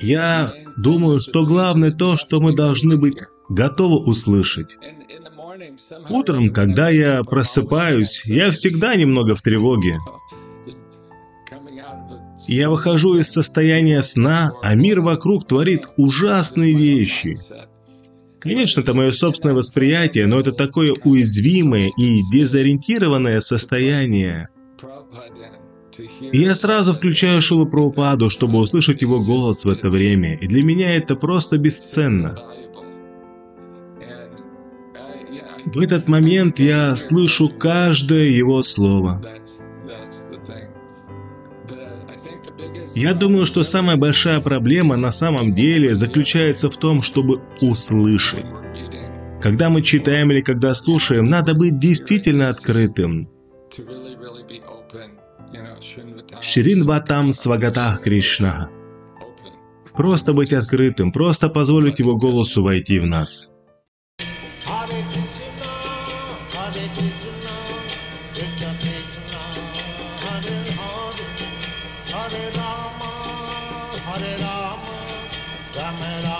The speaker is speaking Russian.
Я думаю, что главное то, что мы должны быть готовы услышать. Утром, когда я просыпаюсь, я всегда немного в тревоге. Я выхожу из состояния сна, а мир вокруг творит ужасные вещи. Конечно, это мое собственное восприятие, но это такое уязвимое и дезориентированное состояние. Я сразу включаю Шилу Прабхупаду, чтобы услышать его голос в это время, и для меня это просто бесценно. В этот момент я слышу каждое его слово. Я думаю, что самая большая проблема на самом деле заключается в том, чтобы услышать. Когда мы читаем или когда слушаем, надо быть действительно открытым. Ширин Ватам Свагатах Кришна. Просто быть открытым, просто позволить Его голосу войти в нас. Hare Rama,